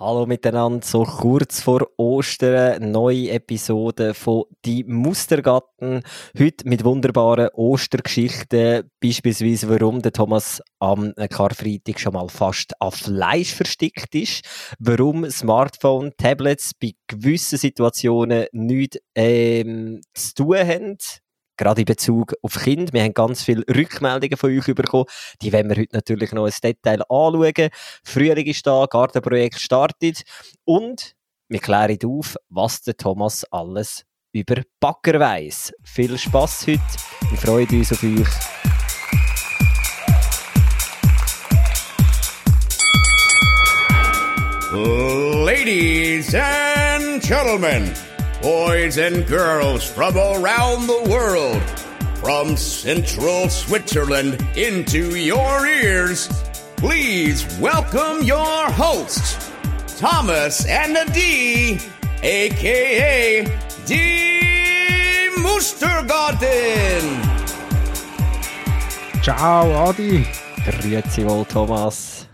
Hallo miteinander, so kurz vor Ostern, neue Episode von Die Mustergatten. Heute mit wunderbaren Ostergeschichten, beispielsweise warum der Thomas am Karfreitag schon mal fast an Fleisch verstickt ist, warum Smartphone, Tablets bei gewissen Situationen nichts ähm, zu tun haben, gerade in Bezug auf Kind. Wir haben ganz viele Rückmeldungen von euch bekommen. Die werden wir heute natürlich noch ein Detail anschauen. Frühling ist da, Gartenprojekt startet und wir klären auf, was der Thomas alles über Backer weiss. Viel Spaß heute. Wir freuen uns auf euch. Ladies and gentlemen. Boys and girls from around the world, from central Switzerland into your ears, please welcome your hosts, Thomas and Adi, aka Die Mustergarten. Ciao, Adi. Grüezi wohl, Thomas.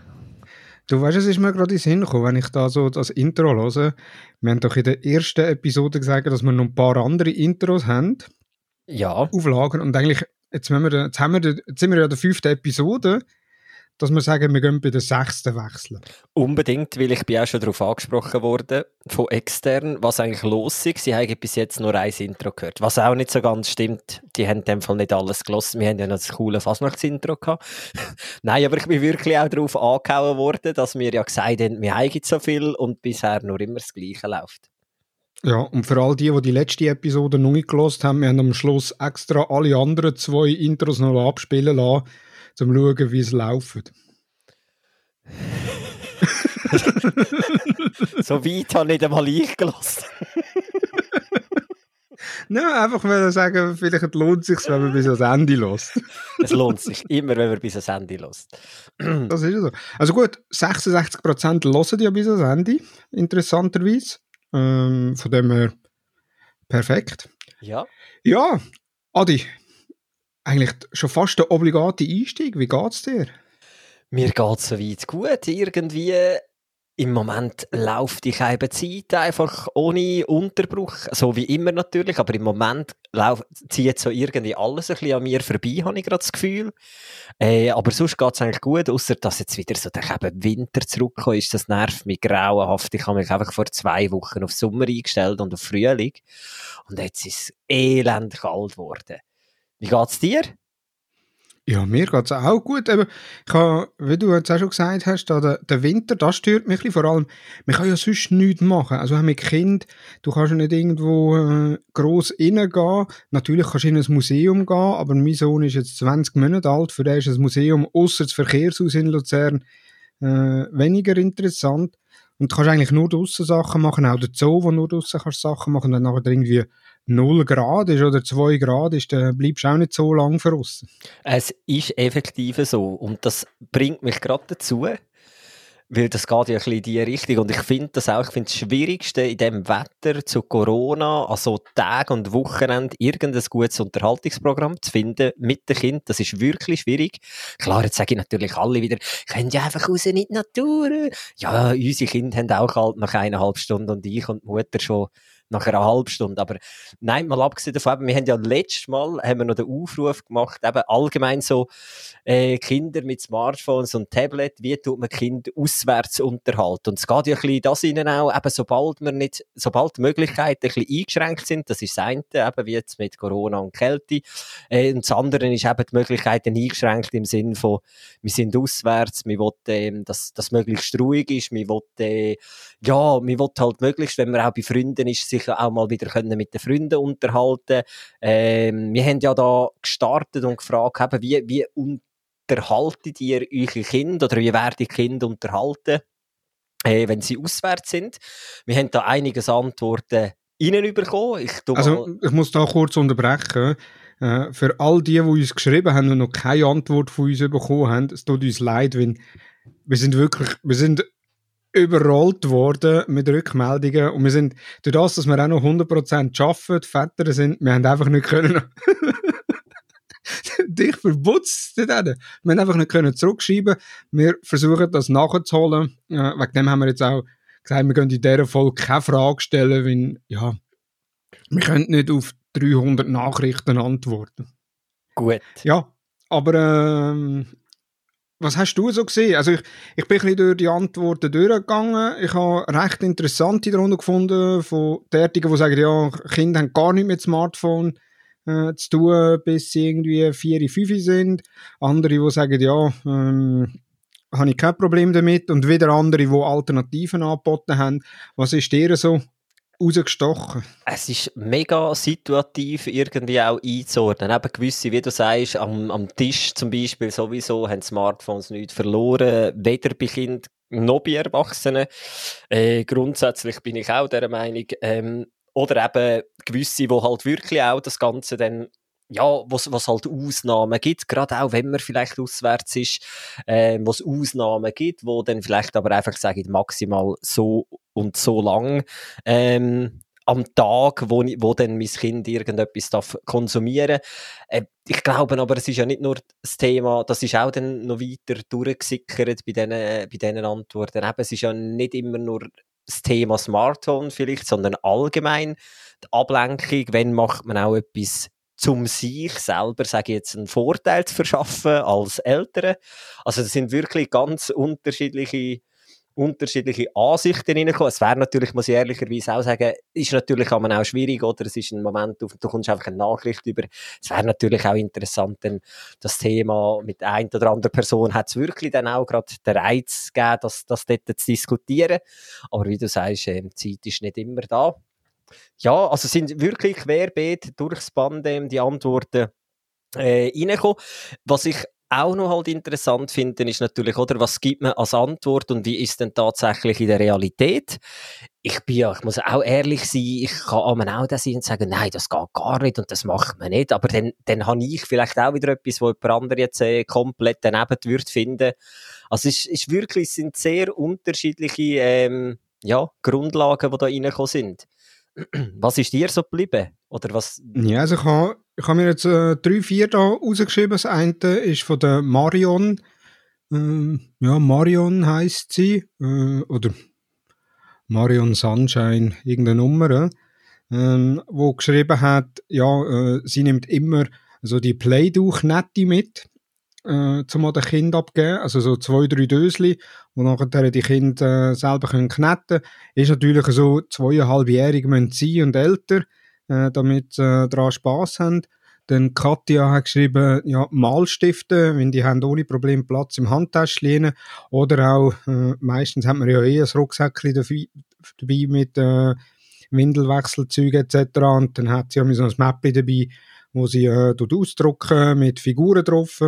Du weißt, es ist mir gerade in den Sinn gekommen, wenn ich da so das Intro höre. Wir haben doch in der ersten Episode gesagt, dass wir noch ein paar andere Intros haben. Ja. Auflagen. Und eigentlich, jetzt, wir, jetzt, haben wir, jetzt sind wir ja in der fünften Episode dass wir sagen, wir gehen bei der sechsten wechseln. Unbedingt, weil ich bin auch schon darauf angesprochen worden, von extern, was eigentlich los ist. Sie haben bis jetzt nur ein Intro gehört. Was auch nicht so ganz stimmt. Die haben in dem Fall nicht alles gelassen. Wir haben ja noch das coole Fasnachtsintro gehabt. Nein, aber ich bin wirklich auch darauf angehauen worden, dass wir ja gesagt haben, wir haben so viel und bisher nur immer das Gleiche läuft. Ja, und für all die, die die letzte Episode noch nicht gelost haben, wir haben am Schluss extra alle anderen zwei Intros noch abspielen lassen zum schauen, wie es läuft. so weit habe ich nicht einmal ich gelassen. Nein, einfach mal sagen, vielleicht lohnt es sich, wenn man bis ans Ende lässt. es lohnt sich immer, wenn man bis ans Ende lässt. das ist so. Also gut, 66% hören ja bis ans Ende, interessanterweise. Ähm, von dem her perfekt. Ja. Ja, Adi, eigentlich schon fast der obligate Einstieg. Wie geht's dir? Mir geht's soweit gut. Irgendwie im Moment läuft die halbe Zeit einfach ohne Unterbruch, so wie immer natürlich, aber im Moment zieht so irgendwie alles ein bisschen an mir vorbei, habe ich gerade das Gefühl. Äh, aber sonst geht's eigentlich gut, außer dass jetzt wieder so der Winter zurückkommt, ist, das nervt mich grauenhaft. Ich habe mich einfach vor zwei Wochen auf Sommer eingestellt und auf Frühling und jetzt ist es elend kalt geworden. Wie geht's dir? Ja, mir geht es auch gut. Eben, ich habe, wie du jetzt auch schon gesagt hast, der, der Winter, das stört mich vor allem. Man kann ja sonst nichts machen. Also mit Kind, du kannst ja nicht irgendwo äh, gross reingehen. Natürlich kannst du in ein Museum gehen, aber mein Sohn ist jetzt 20 Monate alt, für den ist ein Museum außer das Verkehrshaus in Luzern äh, weniger interessant. Und du kannst eigentlich nur draussen Sachen machen, auch der Zoo, wo nur draussen kannst Sachen machen, und dann nachher irgendwie 0 Grad ist oder 2 Grad ist, dann bleibst du auch nicht so lange verrissen. Es ist effektiv so. Und das bringt mich gerade dazu, weil das geht ja ein bisschen in die Richtung. Und ich finde das auch, ich finde das Schwierigste in diesem Wetter zu Corona, also Tag und Wochenende, irgendein gutes Unterhaltungsprogramm zu finden mit dem Kind. Das ist wirklich schwierig. Klar, jetzt sage ich natürlich alle wieder, könnt ja einfach raus in die Natur. Ja, unsere Kinder haben auch halt nach eineinhalb Stunden und ich und die Mutter schon nach einer halben Stunde. Aber nein, mal abgesehen davon, wir haben ja letztes Mal haben wir noch den Aufruf gemacht, eben allgemein so äh, Kinder mit Smartphones und Tablet, wie tut man Kinder auswärts unterhalten? Und es geht ja ein bisschen das ihnen auch, eben sobald wir nicht, sobald die Möglichkeiten ein bisschen eingeschränkt sind, das ist das eine, eben wie jetzt mit Corona und Kälte, äh, und das andere ist eben die Möglichkeiten eingeschränkt im Sinn von, wir sind auswärts, wir wollen, äh, dass das möglichst ruhig ist, wir wollen, äh, ja, wir wollen halt möglichst, wenn man auch bei Freunden ist, sich sich auch mal wieder können mit den Freunden unterhalten ähm, Wir haben ja da gestartet und gefragt, eben, wie, wie unterhaltet ihr eure Kinder oder wie werden die Kinder unterhalten, äh, wenn sie auswärts sind? Wir haben da einiges Antworten reinbekommen. Ich also, ich muss da kurz unterbrechen. Uh, für all die, die uns geschrieben haben und noch keine Antwort von uns bekommen haben, es tut uns leid, wenn wir sind wirklich, wir sind überrollt worden mit Rückmeldungen und wir sind, durch das, dass wir auch noch 100% arbeiten, Väter sind, wir haben einfach nicht können dich verputzt Wir haben einfach nicht können zurückschreiben. Wir versuchen das nachzuholen. Äh, wegen dem haben wir jetzt auch gesagt, wir können in dieser Folge keine Frage stellen, weil, ja, wir können nicht auf 300 Nachrichten antworten. Gut. Ja, aber ähm, was hast du so gesehen? Also ich, ich bin ein bisschen durch die Antworten durchgegangen. Ich habe recht interessante darunter gefunden von derjenigen, die sagen, ja, Kinder haben gar nicht mit Smartphone äh, zu tun, bis sie irgendwie 4, 5 sind. Andere, die sagen, ja, ähm, habe ich kein Problem damit. Und wieder andere, die Alternativen angeboten haben. Was ist dir so rausgestochen? Es ist mega situativ irgendwie auch einzuordnen. Eben gewisse, wie du sagst, am, am Tisch zum Beispiel sowieso haben Smartphones nichts verloren, weder bei Kindern noch bei Erwachsenen. Äh, grundsätzlich bin ich auch der Meinung, ähm, oder eben gewisse, wo halt wirklich auch das Ganze dann ja, was, was halt Ausnahmen gibt, gerade auch wenn man vielleicht auswärts ist, äh, was Ausnahmen gibt, wo dann vielleicht aber einfach sagen, maximal so und so lang ähm, am Tag, wo, wo dann mein Kind irgendetwas darf konsumieren äh, Ich glaube aber, es ist ja nicht nur das Thema, das ist auch dann noch weiter durchgesickert bei diesen, bei diesen Antworten. Eben, es ist ja nicht immer nur das Thema Smartphone vielleicht, sondern allgemein die Ablenkung, wenn macht man auch etwas zum sich selber, sage ich jetzt, einen Vorteil zu verschaffen als Eltern. Also das sind wirklich ganz unterschiedliche unterschiedliche Ansichten reingekommen. Es wäre natürlich, muss ich ehrlicherweise auch sagen, ist natürlich auch schwierig, oder? Es ist ein Moment, du kommst einfach eine Nachricht über. Es wäre natürlich auch interessant, denn das Thema mit ein oder anderen Person hat es wirklich dann auch gerade den Reiz gegeben, das, das dort zu diskutieren. Aber wie du sagst, äh, die Zeit ist nicht immer da. Ja, also sind wirklich querbeet durchs Band die Antworten äh, reingekommen. Was ich auch noch halt interessant finde, ist natürlich, oder, was gibt man als Antwort und wie ist denn tatsächlich in der Realität? Ich bin ja, ich muss auch ehrlich sein, ich kann auch da sein und sagen, nein, das geht gar nicht und das macht man nicht, aber dann, dann habe ich vielleicht auch wieder etwas, wo jemand andere jetzt äh, komplett daneben würde finden. Also es ist, ist wirklich, es sind sehr unterschiedliche, ähm, ja, Grundlagen, die da reingekommen sind. Was ist dir so geblieben? Oder was? Ja, also ich habe, ich mir jetzt äh, drei, vier da rausgeschrieben. Das eine ist von der Marion. Ähm, ja, Marion heißt sie. Äh, oder Marion Sunshine, irgendeine Nummer. Ähm, wo geschrieben hat, ja, äh, sie nimmt immer so die Playduch-Nette mit äh, zum den Kind abgeben, also so zwei, drei Dösli, wo nachher die Kinder äh, selber können kneten Ist natürlich so, zweieinhalbjährig müssen sie und älter, äh, damit sie äh, daran Spass haben. Dann Katja hat geschrieben, ja, Malstifte, wenn die haben ohne Problem Platz im Handtäschchen oder auch, äh, meistens hat man ja eh ein Rucksäckchen dabei, mit äh, Windelwechselzeugen etc. Und dann hat sie ja so ein Mäppchen dabei, wo sie äh, ausdrucken mit Figuren drauf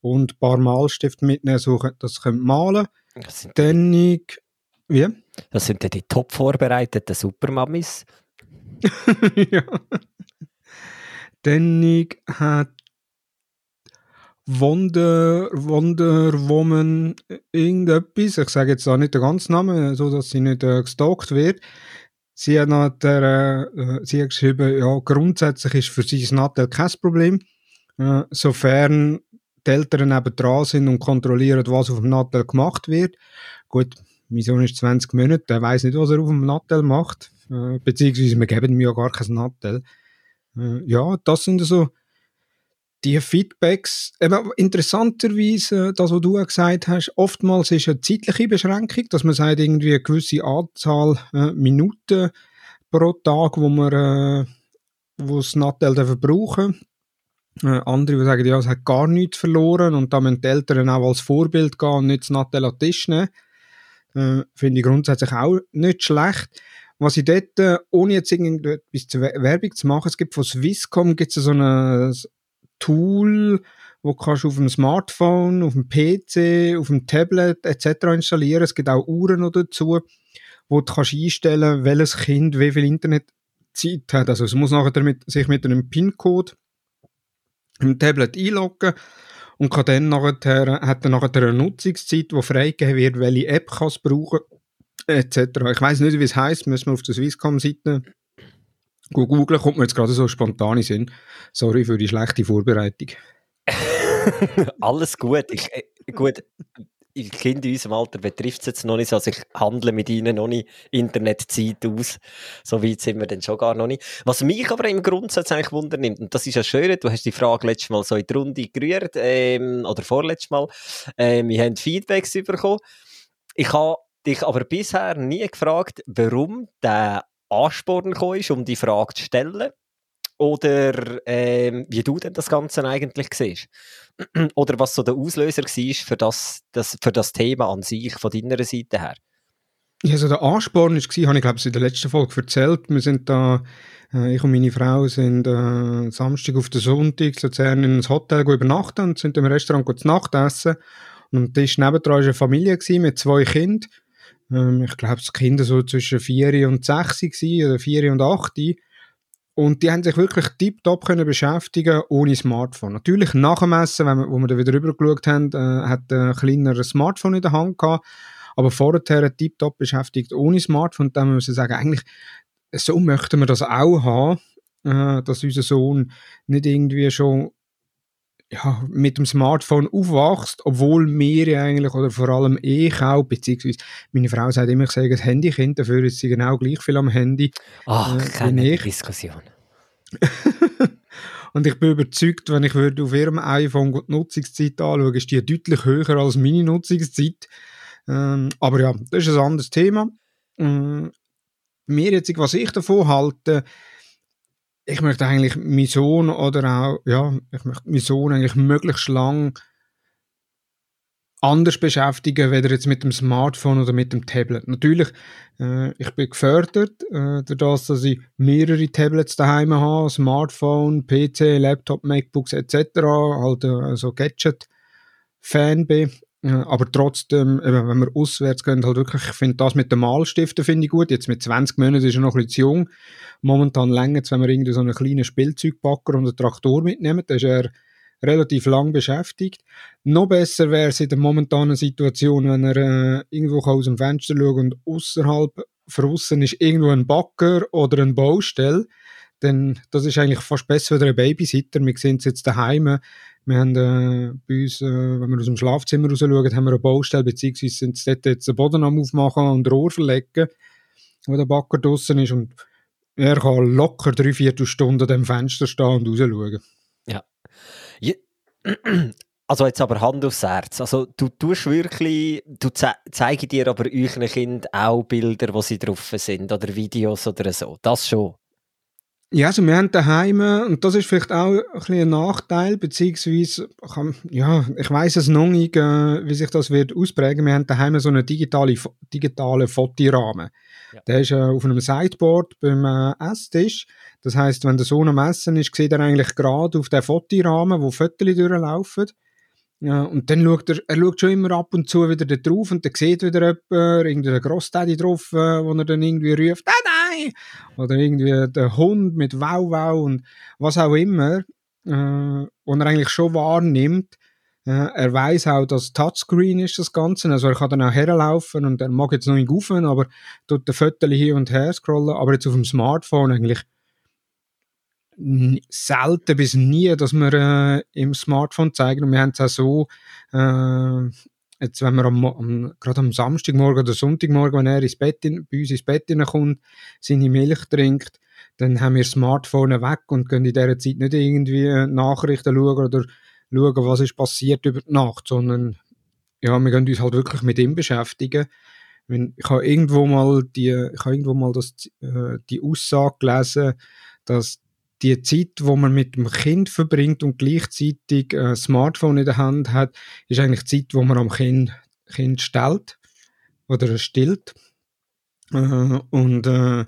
und ein paar Malstifte mitnehmen, so dass sie malen können. Dann wie? Das sind ja die top vorbereiteten Supermamis. ja. Dann hat Wonder, Wonder Woman irgendetwas, ich sage jetzt auch nicht den ganzen Namen, so dass sie nicht äh, gestalkt wird. Sie hat, noch der, äh, sie hat geschrieben, ja, grundsätzlich ist für sie das Nattel kein Problem, äh, sofern die Eltern neben dran sind und kontrollieren, was auf dem Nattel gemacht wird. Gut, mein Sohn ist 20 Monate, der weiß nicht, was er auf dem Nattel macht, äh, beziehungsweise wir geben mir ja gar kein Nattel. Äh, ja, das sind so die Feedbacks, eben interessanterweise, das, was du auch gesagt hast, oftmals ist eine zeitliche Beschränkung, dass man sagt, irgendwie eine gewisse Anzahl äh, Minuten pro Tag, wo man äh, wo das Nattel brauchen äh, andere, die sagen, ja, es hat gar nichts verloren und da müssen die Eltern auch als Vorbild gehen und nicht das Nattel an den Tisch nehmen. Äh, Finde ich grundsätzlich auch nicht schlecht. Was ich dort, äh, ohne jetzt irgendetwas zur Werbung zu machen, es gibt von Swisscom gibt's so eine Tool, wo kannst du auf dem Smartphone, auf dem PC, auf dem Tablet etc. installieren. Es gibt auch Uhren noch dazu, wo du kannst einstellen, welches Kind wie viel Internetzeit hat. Also es muss nachher mit, sich mit einem PIN-Code im Tablet einloggen und kann dann nachher, hat dann nachher eine Nutzungszeit, die freigegeben wird, welche App kann es brauchen, etc. Ich weiß nicht, wie es heißt, müssen wir auf der Swisscom-Seite Google kommt mir jetzt gerade so spontan in Sinn. Sorry für die schlechte Vorbereitung. Alles gut. Ich, äh, gut. Kinder in unserem Alter betrifft es jetzt noch nicht. Also ich handle mit ihnen noch nicht Internetzeit aus. So weit sind wir dann schon gar noch nicht. Was mich aber im Grundsatz eigentlich wundernimmt, und das ist ja schön, du hast die Frage letztes Mal so in die Runde gerührt, ähm, oder vorletztes Mal, ähm, wir haben Feedbacks bekommen. Ich habe dich aber bisher nie gefragt, warum der Ansporn gekommen ist, um die Frage zu stellen. Oder ähm, wie du denn das Ganze eigentlich siehst. Oder was so der Auslöser war für das, das, für das Thema an sich, von deiner Seite her. Ja, also der Ansporn war, habe ich glaube ich in der letzten Folge erzählt, wir sind da, äh, ich und meine Frau sind äh, Samstag auf den Sonntag Luzern in ein Hotel übernachten und sind im Restaurant zu Nacht essen. Und am Tisch nebendran war eine Familie mit zwei Kindern. Ähm, ich glaube, die Kinder so zwischen vier und sechs oder vier und acht. Und die haben sich wirklich tiptop können beschäftigen ohne Smartphone. Natürlich nach dem Essen, wenn wir, wo wir dann wieder rüber geschaut haben, äh, hat ein kleiner Smartphone in der Hand gehabt. Aber vorher tiptop beschäftigt ohne Smartphone. Dann müssen wir sagen, eigentlich, so möchten wir das auch haben, äh, dass unser Sohn nicht irgendwie schon ja, mit dem Smartphone aufwachst, obwohl wir eigentlich, oder vor allem ich auch, beziehungsweise meine Frau sagt immer, ich sage das Handykind, dafür ist sie genau gleich viel am Handy. Ach, äh, keine ich. Diskussion. Und ich bin überzeugt, wenn ich würde auf ihrem iPhone die Nutzungszeit anschaue, ist die deutlich höher als meine Nutzungszeit. Ähm, aber ja, das ist ein anderes Thema. Ähm, mir jetzt, was ich davon halte, ich möchte eigentlich meinen Sohn oder auch, ja, ich möchte meinen Sohn eigentlich möglichst lang anders beschäftigen, weder jetzt mit dem Smartphone oder mit dem Tablet. Natürlich, äh, ich bin gefördert, äh, dadurch, dass ich mehrere Tablets daheim habe, Smartphone, PC, Laptop, MacBooks etc., halt äh, so Gadget-Fan bin. Aber trotzdem, eben, wenn wir auswärts gehen, halt wirklich, ich finde das mit den Malstiften finde ich gut. Jetzt mit 20 Monaten ist er noch ein bisschen zu jung. Momentan länger wenn wir irgendwie so einen kleinen Spielzeugpacker und einen Traktor mitnehmen, dann ist er relativ lang beschäftigt. Noch besser wäre es in der momentanen Situation, wenn er äh, irgendwo aus dem Fenster schaut und außerhalb draussen ist irgendwo ein Backer oder eine Baustelle. Denn das ist eigentlich fast besser wie ein Babysitter. Wir sehen es jetzt daheim. Wir haben äh, bei uns, äh, wenn wir aus dem Schlafzimmer raus schauen, haben wir eine Baustelle, beziehungsweise sind dort jetzt den Boden am Aufmachen und Rohr verlegen, wo der Backer draussen ist. Und er kann locker drei Viertelstunden am Fenster stehen und rausschauen. Ja. Also jetzt aber Hand aufs Herz. Also du tust wirklich, du ze zeigst dir aber euren Kind auch Bilder, wo sie drauf sind oder Videos oder so. Das schon. Ja, also wir haben daheim, und das ist vielleicht auch ein, bisschen ein Nachteil, beziehungsweise, ja, ich weiß es noch nicht, äh, wie sich das wird ausprägen. Wir haben daheim so einen digitale, digitalen Fotorahmen. Ja. Der ist äh, auf einem Sideboard beim äh, Esstisch. Das heißt, wenn der Sohn am Essen ist, sieht er eigentlich gerade auf den Fotorahmen, wo Fotos durchlaufen. Ja, und dann schaut er, er schaut schon immer ab und zu wieder da drauf und dann sieht wieder jemand, irgendein Grossdaddy drauf, äh, wo er dann irgendwie ruft, nein, nein! Oder irgendwie der Hund mit Wow, Wow und was auch immer, äh, und er eigentlich schon wahrnimmt, äh, er weiß auch, dass Touchscreen ist das Ganze, also er kann dann auch herlaufen und er mag jetzt noch nicht rufen, aber tut den Fotos hier und her scrollen, aber jetzt auf dem Smartphone eigentlich selten bis nie, dass wir äh, im Smartphone zeigen. Und wir haben es auch so, äh, jetzt wenn man am, am, gerade am Samstagmorgen oder Sonntagmorgen, wenn er ins Bett in, bei uns ins Bett kommt, seine Milch trinkt, dann haben wir das Smartphone weg und können in dieser Zeit nicht irgendwie Nachrichten schauen oder schauen, was ist passiert über die Nacht, sondern ja, wir können uns halt wirklich mit ihm beschäftigen. Ich habe irgendwo mal die, ich habe irgendwo mal das, äh, die Aussage gelesen, dass die Zeit, wo man mit dem Kind verbringt und gleichzeitig ein Smartphone in der Hand hat, ist eigentlich die Zeit, wo man am Kind, kind stellt oder stillt. Äh, und äh,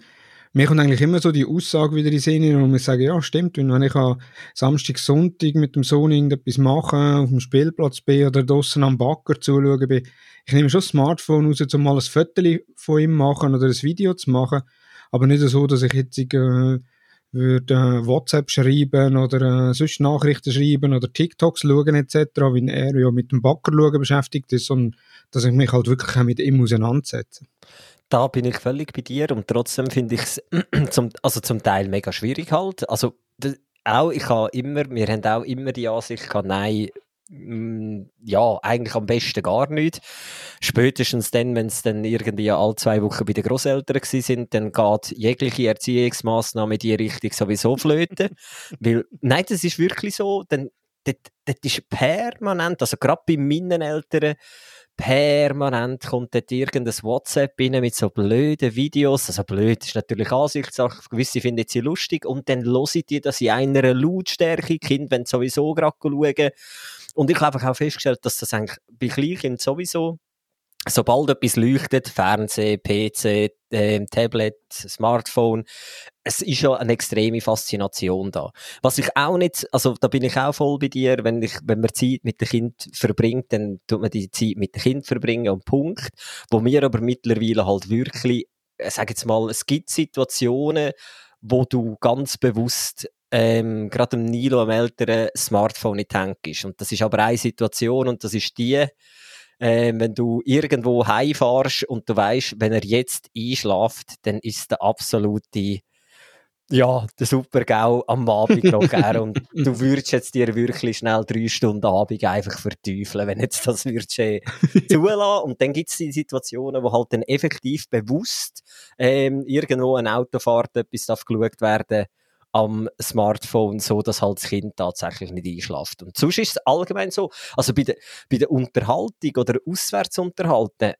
mir kommt eigentlich immer so die Aussage wieder in den Sinn, und ich sage, ja, stimmt, wenn ich am Samstag, Sonntag mit dem Sohn irgendetwas mache, auf dem Spielplatz bin oder draußen am Backer zuschauen bin, ich nehme schon das Smartphone raus, um mal ein Foto von ihm machen oder ein Video zu machen, aber nicht so, dass ich jetzt äh, würde WhatsApp schreiben oder äh, sonst Nachrichten schreiben oder TikToks schauen etc., wenn er ja mit dem Backer schauen beschäftigt ist, sondern dass ich mich halt wirklich auch mit ihm auseinandersetze. Da bin ich völlig bei dir und trotzdem finde ich es zum, also zum Teil mega schwierig halt. Also auch, ich habe immer, wir haben auch immer die Ansicht gehabt, nein, ja, eigentlich am besten gar nicht. Spätestens dann, wenn es dann irgendwie alle zwei Wochen bei den Großeltern sind, dann geht jegliche Erziehungsmaßnahme in die Richtung sowieso flöten. Weil, nein, das ist wirklich so, dann, das, das ist permanent, also gerade bei meinen Eltern, permanent kommt dort irgendein WhatsApp rein mit so blöden Videos. Also blöd ist natürlich Ansichtssache. Gewisse finden sie lustig. Und dann hören die das in einer Lautstärke. Kind wenn sowieso gerade schauen. Und ich habe auch festgestellt, dass das eigentlich bei Kleinkindern sowieso sobald etwas leuchtet, Fernseh, PC, äh, Tablet, Smartphone, es ist ja eine extreme Faszination da. Was ich auch nicht, also da bin ich auch voll bei dir, wenn ich, wenn man Zeit mit dem Kind verbringt, dann tut man die Zeit mit dem Kind verbringen und Punkt. Wo mir aber mittlerweile halt wirklich, äh, sag jetzt mal, es gibt Situationen, wo du ganz bewusst ähm, gerade dem Nilo, am älteren, Smartphone Tank ist. Und das ist aber eine Situation und das ist die, ähm, wenn du irgendwo heimfährst und du weißt, wenn er jetzt einschlaft, dann ist der absolute ja, der Super-GAU am Abend noch er und du würdest jetzt dir wirklich schnell drei Stunden Abend einfach verteufeln, wenn jetzt das würdest äh, zulassen. Und dann gibt es die Situationen, wo halt dann effektiv bewusst ähm, irgendwo eine Autofahrt etwas darf geschaut werden am Smartphone, so dass halt das Kind tatsächlich nicht einschlaft. Und sonst ist es allgemein so, also bei der, bei der Unterhaltung oder Auswärtsunterhalten,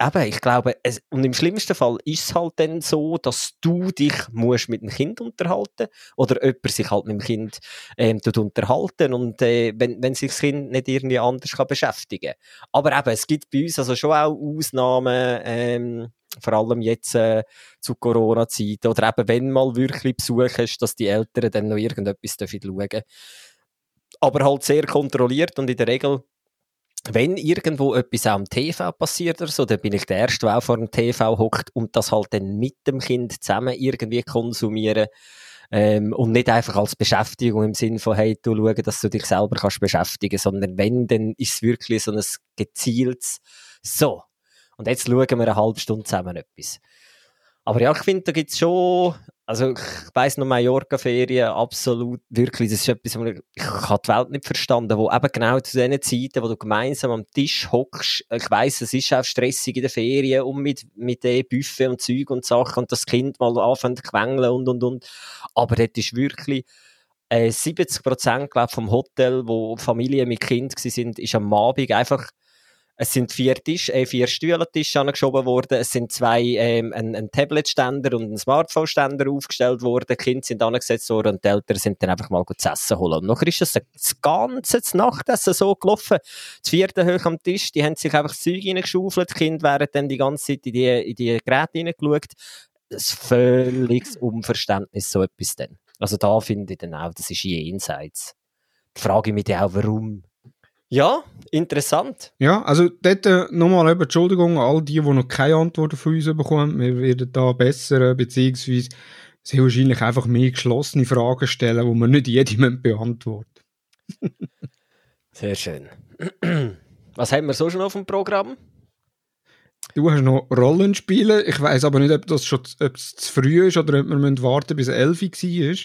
eben, ich glaube, es, und im schlimmsten Fall ist es halt dann so, dass du dich musst mit dem Kind unterhalten oder jemand sich halt mit dem Kind ähm, unterhalten und äh, wenn, wenn sich das Kind nicht irgendwie anders kann beschäftigen Aber eben, es gibt bei uns also schon auch Ausnahmen, ähm, vor allem jetzt äh, zu Corona-Zeiten oder eben, wenn mal wirklich Besuch ist, dass die Eltern dann noch irgendetwas schauen dürfen. Aber halt sehr kontrolliert und in der Regel wenn irgendwo etwas am TV passiert oder so, dann bin ich der Erste, der auch vor dem TV hockt und das halt dann mit dem Kind zusammen irgendwie konsumieren. Ähm, und nicht einfach als Beschäftigung im Sinn von, hey, du schau, dass du dich selber kannst beschäftigen, sondern wenn, dann ist es wirklich so ein gezieltes, so. Und jetzt schauen wir eine halbe Stunde zusammen etwas. Aber ja, ich finde, da gibt es schon, also ich weiss noch Mallorca-Ferien, absolut, wirklich, das ist etwas, ich, habe die Welt nicht verstanden, wo eben genau zu diesen Zeiten, wo du gemeinsam am Tisch hockst, ich weiss, es ist auch stressig in den Ferien und mit, mit dem Buffet und Zeug und Sachen und das Kind mal anfängt zu quengeln und, und, und. Aber das ist wirklich, äh, 70 Prozent, vom Hotel, wo Familien mit Kind sind, ist am Abend einfach es sind vier Tische, äh, vier Stühle Tische angeschoben worden. Es sind zwei, ähm, ein, ein Ständer und ein Smartphone-Ständer aufgestellt worden. Die Kinder sind angesetzt worden und die Eltern sind dann einfach mal gut zu essen holen. Und nachher ist das, das ganze Nachtessen so gelaufen. Das vierte hoch am Tisch, die haben sich einfach Zeug reingeschaufelt. Die Kinder wären dann die ganze Zeit in die, in die Geräte reingeschaut. Das ist völliges Unverständnis, so etwas dann. Also da finde ich dann auch, das ist jenseits. Da frage ich mich dann auch, warum ja, interessant. Ja, also dort äh, nochmal eben Entschuldigung an all die, die noch keine Antworten von uns bekommen. Wir werden da besser, beziehungsweise sehr wahrscheinlich einfach mehr geschlossene Fragen stellen, die man nicht jedem beantworten Sehr schön. Was haben wir so schon auf dem Programm? Du hast noch Rollenspiele. Ich weiß aber nicht, ob das schon ob es zu früh ist oder ob wir warten bis 11 Uhr war.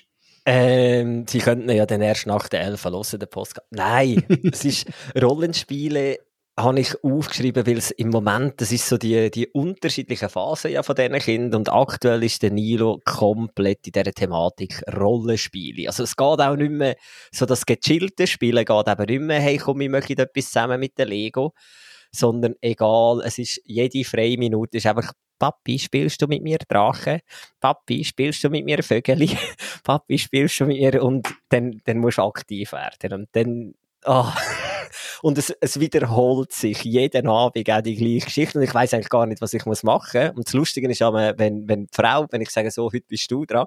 Ähm, sie könnten ja dann erst nach der 11 hören, den Post. Nein, es ist Rollenspiele habe ich aufgeschrieben, weil es im Moment, das ist so die, die unterschiedlichen Phasen ja von diesen Kindern und aktuell ist der Nilo komplett in dieser Thematik Rollenspiele. Also es geht auch nicht mehr, so das gechillte Spielen geht eben nicht mehr, hey komm, wir möchten etwas zusammen mit der Lego, sondern egal, es ist jede freie Minute ist einfach Papi, spielst du mit mir Drache? Papi, spielst du mit mir Vögeli? Papi, spielst du mit mir? Und dann, dann musst du aktiv werden. Und dann, oh. Und es, es wiederholt sich jeden Abend auch die gleiche Geschichte. Und ich weiß eigentlich gar nicht, was ich muss machen muss. Und das Lustige ist, wenn, wenn die Frau, wenn ich sage, so, heute bist du dran,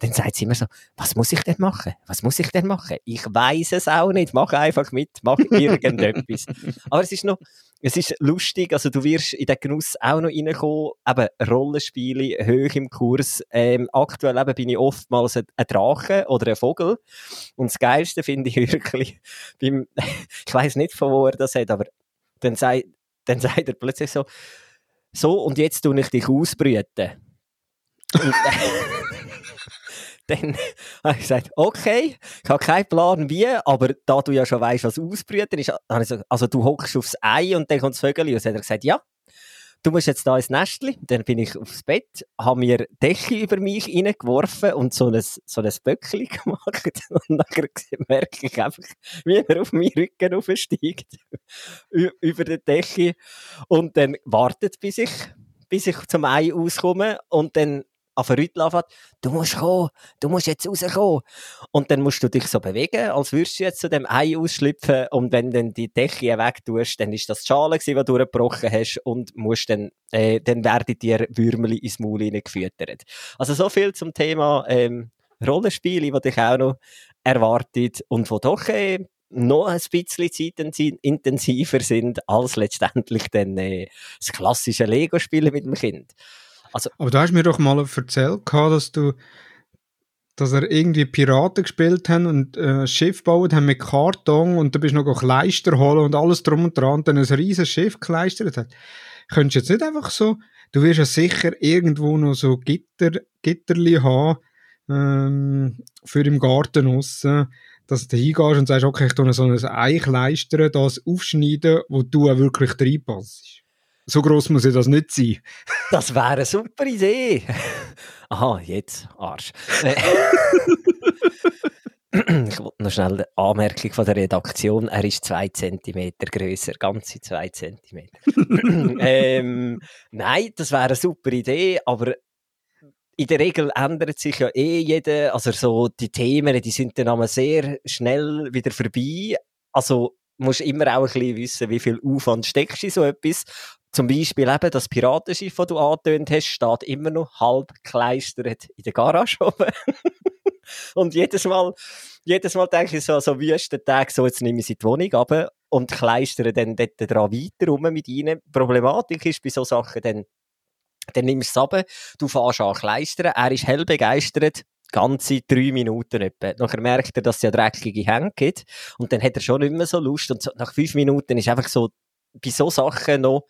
dann sagt sie immer so, was muss ich denn machen? Was muss ich denn machen? Ich weiß es auch nicht. Mach einfach mit, mach irgendetwas. Aber es ist noch, es ist lustig, also du wirst in den Genuss auch noch reinkommen, eben Rollenspiele hoch im Kurs. Ähm, aktuell eben bin ich oftmals ein, ein Drache oder ein Vogel. Und das Geilste finde ich wirklich, beim, ich weiß nicht, von wo er das hat, aber dann sagt, dann sagt er plötzlich so, so, und jetzt tue ich dich ausbrüten. Dann habe ich gesagt, okay, ich habe keinen Plan wie, aber da du ja schon weißt, was ausbrüten ist, habe ich gesagt, also du hockst aufs Ei und dann kommt das Vögel und hat er gesagt, ja, du musst jetzt da ins Nestli. Dann bin ich aufs Bett, habe mir Decke über mich reingeworfen und so ein, so ein Böckchen gemacht. Und dann merke ich einfach, wie er auf meinen Rücken aufsteigt. über die Decke. Und dann wartet, bis ich, bis ich zum Ei auskomme. Und dann auf Rüttel anfängt, du musst kommen, du musst jetzt rauskommen. Und dann musst du dich so bewegen, als würdest du jetzt zu dem Ei ausschlüpfen und wenn dann die Decke weg tust, dann ist das die Schale gewesen, die du durchgebrochen hast und musst dann, äh, dann werden dir Würmeli ins Maul gefüttert. Also so viel zum Thema ähm, Rollenspiele, die dich auch noch erwartet und wo doch äh, noch ein bisschen zeitintensiver sind als letztendlich dann äh, das klassische Lego-Spielen mit dem Kind. Also, Aber du hast mir doch mal erzählt, dass du dass er irgendwie Piraten gespielt haben und äh, Schiff gebaut haben mit Karton und du bist noch Kleister holen und alles drum und dran und dann ein riesiges Schiff geleistert hat. Könntest du jetzt nicht einfach so, du wirst ja sicher irgendwo noch so Gitter, Gitterli haben ähm, für im Garten aussen, dass du hingehst und sagst, okay, ich tue so ein Ei kleistern, das aufschneiden, wo du auch wirklich reinpasst. So groß muss ja das nicht sein. Das wäre eine super Idee. Aha, jetzt, Arsch. Äh, ich wollte noch schnell eine Anmerkung von der Redaktion. Er ist zwei Zentimeter größer, ganze zwei Zentimeter. ähm, nein, das wäre eine super Idee, aber in der Regel ändert sich ja eh jeder, also so die Themen, die sind dann einmal sehr schnell wieder vorbei. Also musst immer auch ein bisschen wissen, wie viel Aufwand steckst du in so etwas. Zum Beispiel eben das Piratenschiff, das du angetönt hast, steht immer noch halb gekleistert in der Garage oben. und jedes Mal, jedes Mal denke ich so, so Wüstentag, so jetzt nehme ich sie die Wohnung ab und kleistere dann dort dran weiter rum mit ihnen. Problematik ist bei so Sachen dann, dann nimmst du es ab, du fährst an kleistern, er ist hell begeistert, ganze drei Minuten etwa. Nachher merkt er, dass es ja dreckige Hände gibt und dann hat er schon nicht mehr so Lust und so, nach fünf Minuten ist einfach so, bei so Sachen noch,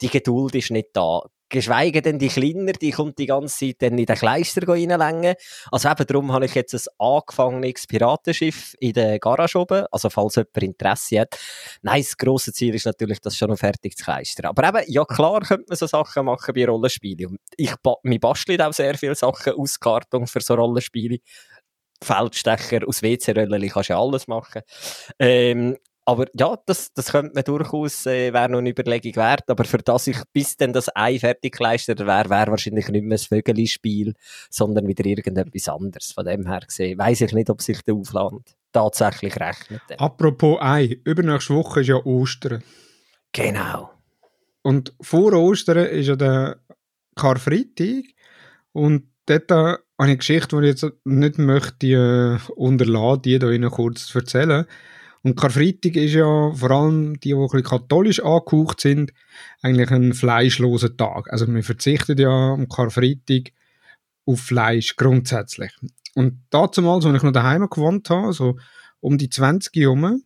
die Geduld ist nicht da. Geschweige denn die Kleiner, die kommt die ganze Zeit dann in den Kleister reinlängen. Also eben darum habe ich jetzt ein angefangenes Piratenschiff in der Garage oben. Also falls jemand Interesse hat. Nein, das grosse Ziel ist natürlich, das schon noch fertig zu kleistern. Aber eben, ja klar könnte man so Sachen machen bei Rollenspielen. Ich, mir bastelt auch sehr viele Sachen aus Karton für so Rollenspiele. Feldstecher aus WC-Röllchen kannst du ja alles machen. Ähm, aber ja, das, das könnte man durchaus, äh, wäre noch eine Überlegung wert. Aber für das ich bis dann das Ei fertig geleistet wäre, wäre wahrscheinlich nicht mehr das Vögeli-Spiel, sondern wieder irgendetwas anderes. Von dem her gesehen, weiss ich nicht, ob sich der Aufland tatsächlich rechnet. Apropos Ei, übernächste Woche ist ja Ostern. Genau. Und vor Ostern ist ja der Karfreitag. Und dort habe ich eine Geschichte, die ich jetzt nicht möchte äh, unterladen, die hier kurz zu erzählen. Und Karfreitag ist ja vor allem die, die ein bisschen katholisch angehaucht sind, eigentlich ein fleischloser Tag. Also man verzichtet ja am Karfreitag auf Fleisch grundsätzlich. Und dazu mal, als ich noch daheim gewohnt habe, so um die 20 herum,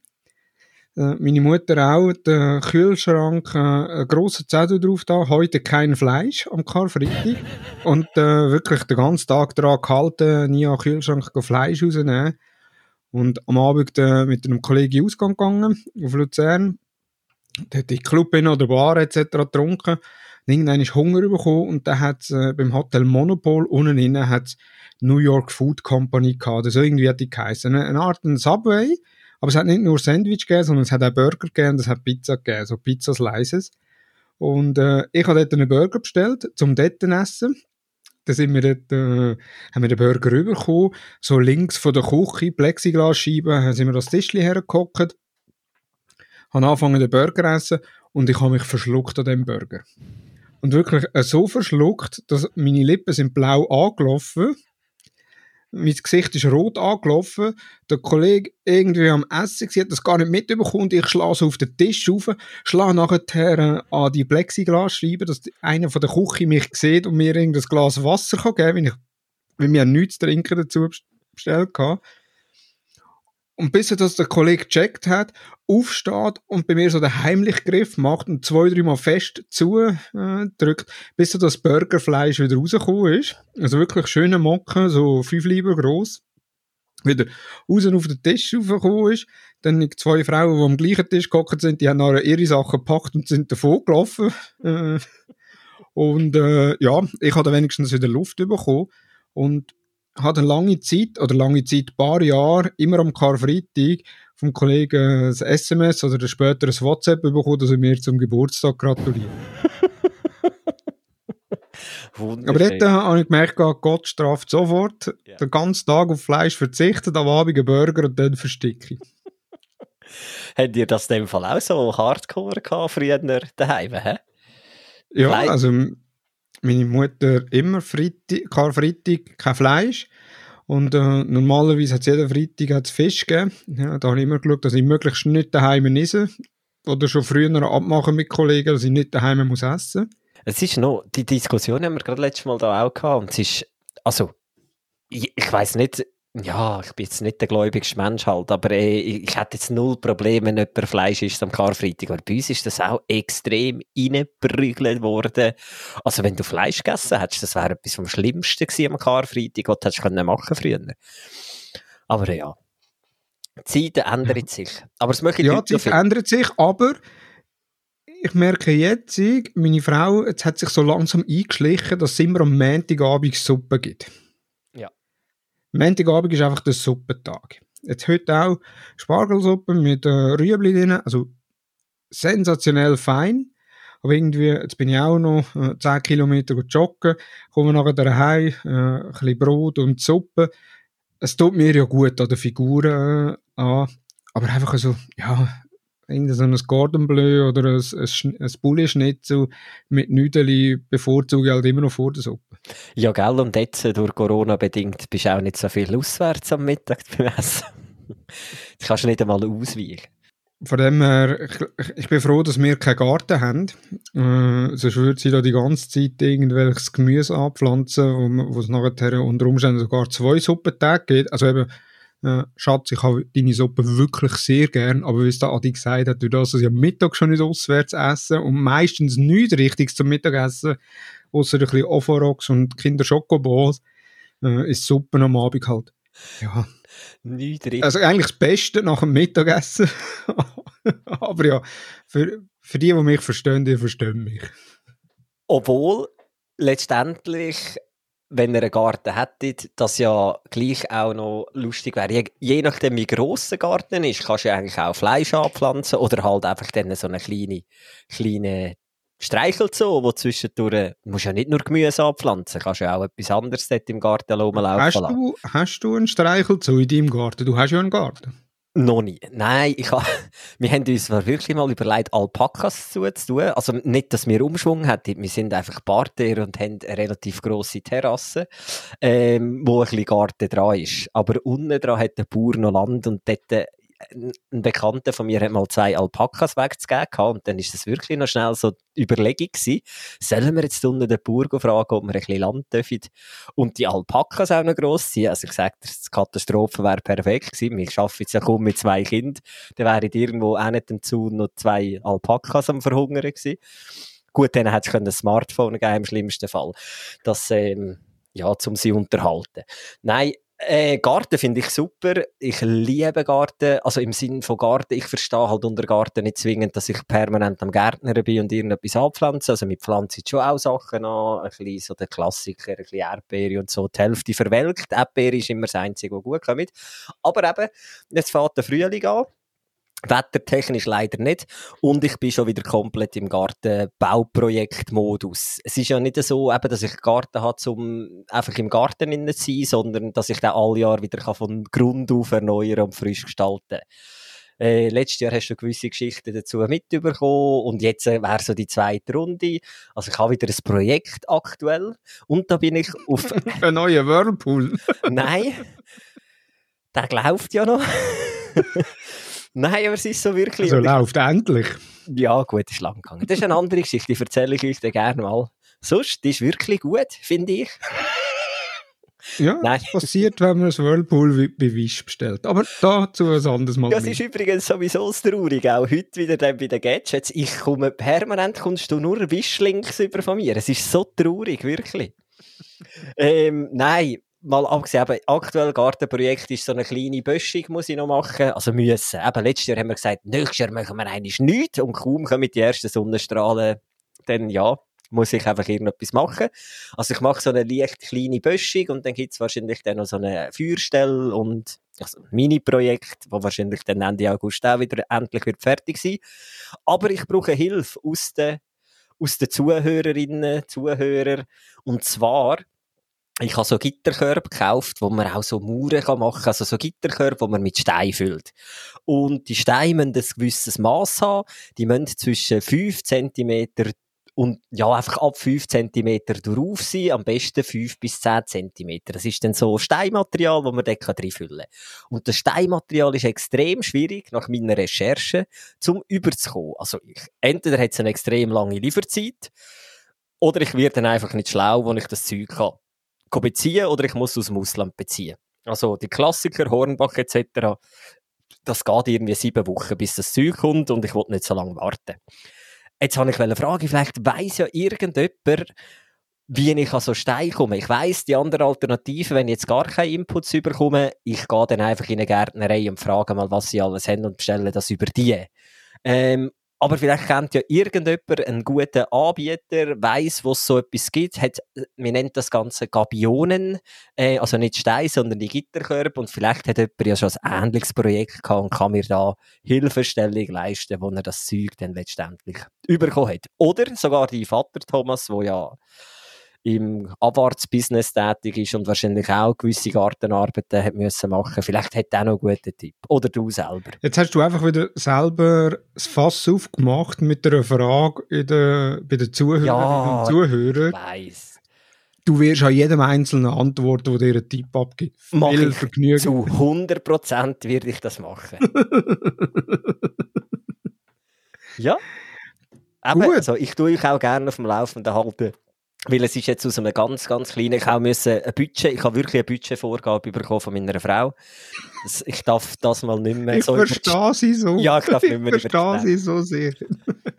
äh, meine Mutter auch, den Kühlschrank, äh, einen grossen Zettel drauf da, heute kein Fleisch am Karfreitag. Und äh, wirklich den ganzen Tag daran gehalten, nie am Kühlschrank Fleisch rausnehmen. Und am Abend äh, mit einem Kollegen Ausgang gegangen, auf Luzern. Da hat die Club in oder Bar etc. getrunken. Irgendwann ist Hunger bekommen und dann hat äh, beim Hotel Monopol unten innen hat's New York Food Company gehabt. So irgendwie hat die geheißen. Eine Art ein Subway. Aber es hat nicht nur Sandwich gegeben, sondern es hat auch Burger gegeben und es hat Pizza gegeben. So Pizza Slices. Und äh, ich habe dort einen Burger bestellt, zum dort essen. Dann sind wir dort, äh, haben wir den Burger rübergekommen. So links von der Küche, Plexiglasscheibe, sind wir das Tischchen hergehockt. Haben angefangen, den Burger essen. Und ich habe mich verschluckt an dem Burger. Und wirklich äh, so verschluckt, dass meine Lippen sind blau angelaufen mein Gesicht ist rot angelaufen. Der Kollege irgendwie am Essen, sie hat das gar nicht mitbekommen. Ich schlage so auf den Tisch rauf, schlage nachher äh, an die Plexiglasscheibe, dass einer von der Küche mich sieht und mir irgendein Glas Wasser kann geben kann, weil, weil wir nichts zu trinken dazu bestellt haben. Und bis er das der Kollege gecheckt hat, aufsteht und bei mir so den heimlichen Griff macht und zwei, dreimal fest zudrückt, bis er das Burgerfleisch wieder rausgekommen ist. Also wirklich schöne Mocken, so fünf Lieber groß. Wieder raus auf den Tisch raufgekommen ist. Dann zwei Frauen, die am gleichen Tisch gehockt sind, die haben nachher ihre Sachen gepackt und sind davon gelaufen. Äh, und äh, ja, ich habe wenigstens wieder Luft bekommen. Und hat eine lange Zeit, oder lange Zeit, ein paar Jahre, immer am Karfreitag vom Kollegen ein SMS oder später ein WhatsApp bekommen, dass er mir zum Geburtstag gratuliert. Aber dort habe ich gemerkt, Gott straft sofort, ja. den ganzen Tag auf Fleisch verzichtet, am Abend einen Burger und dann versticke Habt ihr das in dem Fall auch so hardcore gehabt, früher daheim? Ja, Fleisch? also meine Mutter immer Freitag, Karfreitag kein Fleisch. Und äh, normalerweise hat es jeden Freitag Fisch gegeben. Ja, da habe ich immer geschaut, dass ich möglichst nicht daheim esse. Oder schon früher abmachen mit Kollegen, dass ich nicht daheim muss essen Es ist noch, die Diskussion haben wir gerade letztes Mal da auch gehabt. Und es ist, also, ich, ich weiß nicht, ja, ich bin jetzt nicht der gläubigste Mensch halt, aber äh, ich hätte jetzt null Probleme, wenn jemand Fleisch isst am Karfreitag. Aber bei uns ist das auch extrem reingeprügelt worden. Also wenn du Fleisch gegessen hättest, das wäre etwas vom Schlimmsten gewesen am Karfreitag, was du hättest können machen früher. Aber ja, die Zeit ändert sich. Aber es möchte Ja, die Zeit ändert sich, aber ich merke jetzt, meine Frau, jetzt hat sich so langsam eingeschlichen, dass es immer am Montagabend Suppe gibt. Montagabend ist einfach der Suppentag. Jetzt heute auch Spargelsuppe mit äh, Rüebli drin, also sensationell fein. Aber irgendwie, jetzt bin ich auch noch äh, 10 Kilometer joggen, komme nachher daheim, äh, ein bisschen Brot und Suppe. Es tut mir ja gut an der Figur äh, an, aber einfach so, ja, irgendein so ein Gordon Bleu oder ein, ein, ein Bulli-Schnitzel mit Nüdeli bevorzuge ich halt immer noch vor der Suppe. Ja, gell, und jetzt durch Corona bedingt bist du auch nicht so viel auswärts am Mittag beim Essen. Das kannst du nicht einmal ausweichen. Von dem her, ich, ich, bin froh, dass wir keinen Garten haben. Äh, sonst würde sie da die ganze Zeit irgendwelches Gemüse anpflanzen, wo es nachher unter Umständen sogar zwei Suppentage gibt. Also eben, äh, Schatz, ich habe deine Suppe wirklich sehr gern, aber wie es da Adi gesagt hat, durch das, dass ich am Mittag schon nicht auswärts esse und meistens nichts Richtiges zum Mittagessen, außer ein bisschen Oforox und Kinder Schokoballs, äh, ist Suppe am Abend halt. Ja. Nichts richtig. Also eigentlich das Beste nach dem Mittagessen. aber ja, für, für die, die mich verstehen, die verstehen mich. Obwohl letztendlich wenn ihr einen Garten hättet, das ja gleich auch noch lustig wäre. Je, je nachdem, wie gross der Garten ist, kannst du ja eigentlich auch Fleisch anpflanzen oder halt einfach dann so eine kleine, kleine Streichelzoo, wo zwischendurch, du musst ja nicht nur Gemüse anpflanzen, kannst ja auch etwas anderes dort im Garten rumlaufen hast du, hast du einen Streichelzoo in deinem Garten? Du hast ja einen Garten. Noch nie. Nein, ich ha, wir haben uns wirklich mal überlegt, Alpakas zuzutun. Also nicht, dass wir Umschwung hätten. Wir sind einfach Bartier und haben eine relativ grosse Terrasse, ähm, wo ein bisschen Garten dran ist. Aber unten dran hat der Bauer noch Land und dort ein Bekannter von mir hat mal zwei Alpakas wegzugeben und dann ist das wirklich noch schnell so die Überlegung gewesen, sollen wir jetzt unten den Bauer fragen, ob wir ein bisschen Land dürfen und die Alpakas auch noch gross sind. Also ich sage, die Katastrophe wäre perfekt gewesen. Ich arbeite jetzt ja kaum mit zwei Kindern. Dann wären irgendwo auch nicht dazu noch zwei Alpakas am Verhungern gewesen. Gut, dann hätte es ein Smartphone geben im schlimmsten Fall. Das, ähm, ja, zum sie unterhalten. Nein, äh, Garten finde ich super. Ich liebe Garten. Also im Sinne von Garten, ich verstehe halt unter Garten nicht zwingend, dass ich permanent am Gärtner bin und irgendetwas anpflanze. Also mit Pflanzen schon auch Sachen an. Ein bisschen so der Klassiker, ein bisschen Erdbeere und so. Die Hälfte verwelkt. Erdbeere ist immer das Einzige, was gut kommt. Aber eben, jetzt fährt der Frühling an. Wettertechnisch leider nicht. Und ich bin schon wieder komplett im Gartenbauprojektmodus. Es ist ja nicht so, eben, dass ich Garten habe, um einfach im Garten zu sein, sondern dass ich den alle Jahr wieder von Grund auf erneuern und frisch gestalten äh, letztes Jahr hast du gewisse Geschichten dazu mitbekommen und jetzt äh, wäre so die zweite Runde. Also ich habe wieder ein Projekt aktuell und da bin ich auf... Ein neuer Whirlpool? Nein, der läuft ja noch. Nein, aber es ist so wirklich. Also läuft endlich. Ja, gut, ist lang gegangen. Das ist eine andere Geschichte, die erzähle ich euch dann gerne mal. Sonst, die ist wirklich gut, finde ich. Ja, Nein. das passiert, wenn man ein Whirlpool bei Wish bestellt. Aber dazu ein anderes Mal. Es ist übrigens sowieso Traurig, auch heute wieder dann bei den Gadgets. Ich komme permanent, kommst du nur Wischlinks über von mir. Es ist so traurig, wirklich. ähm, nein, mal abgesehen, eben, aktuell Gartenprojekt ist so eine kleine Böschung, muss ich noch machen. Also müssen. Eben, letztes Jahr haben wir gesagt, nächstes Jahr machen wir eigentlich nichts und kaum kommen die ersten Sonnenstrahlen, dann ja, muss ich einfach irgendetwas machen. Also ich mache so eine leicht kleine Böschung und dann gibt's wahrscheinlich dann noch so eine Feuerstelle und also ein Mini-Projekt, wo wahrscheinlich dann Ende August auch wieder endlich wird fertig sein. Aber ich brauche Hilfe aus den, aus den Zuhörerinnen, Zuhörern. Und zwar, ich habe so Gitterkörbe gekauft, wo man auch so Mauern machen kann. Also so Gitterkörbe, wo man mit Stein füllt. Und die Steine müssen ein gewisses Maß haben. Die müssen zwischen 5 cm und ja, einfach ab 5 cm drauf sein, am besten 5 bis 10 cm. Das ist dann so Steinmaterial, wo man dort drin füllen kann. Und das Steinmaterial ist extrem schwierig, nach meiner Recherche, zum überzukommen. Also ich, entweder hat es eine extrem lange Lieferzeit, oder ich werde dann einfach nicht schlau, wenn ich das Zeug kann beziehen, oder ich muss aus dem Ausland beziehen. Also die Klassiker, Hornbach etc., das geht irgendwie sieben Wochen, bis das Zeug kommt und ich will nicht so lange warten. Jetzt habe ich eine Frage, vielleicht weiss ja irgendjemand, wie ich an so Stein komme. Ich weiss, die andere Alternative, wenn ich jetzt gar keine Inputs bekomme, ich gehe dann einfach in eine Gärtnerei und frage mal, was sie alles haben und bestelle das über die. Ähm, aber vielleicht kennt ja irgendjemand einen guten Anbieter, weiss, wo es so etwas gibt, hat, wir nennen das Ganze? Gabionen, äh, also nicht Stein, sondern die Gitterkörbe. Und vielleicht hat jemand ja schon ein ähnliches Projekt gehabt und kann mir da Hilfestellung leisten, wo er das Zeug dann letztendlich überkommen hat. Oder sogar die Vater Thomas, wo ja im Abwartsbusiness tätig ist und wahrscheinlich auch gewisse Gartenarbeiten hat müssen machen. Vielleicht hat er auch noch einen guten Tipp. Oder du selber. Jetzt hast du einfach wieder selber das Fass aufgemacht mit einer Frage in der, bei den Zuhörerinnen Ja, und Zuhörern. Ich weiss. Du wirst an jedem Einzelnen antworten, der dir einen Tipp abgibt. Mach Viel ich Vergnügen. Zu 100% werde ich das machen. ja. Gut. also ich tue euch auch gerne auf dem Laufenden halten. Weil es ist jetzt aus einem ganz, ganz kleinen, ich auch müssen ein Budget, ich habe wirklich eine Budgetvorgabe bekommen von meiner Frau. Ich darf das mal nicht mehr Ich so verstehe sie so. Ja, ich darf nicht mehr ich verstehe sie so sehr.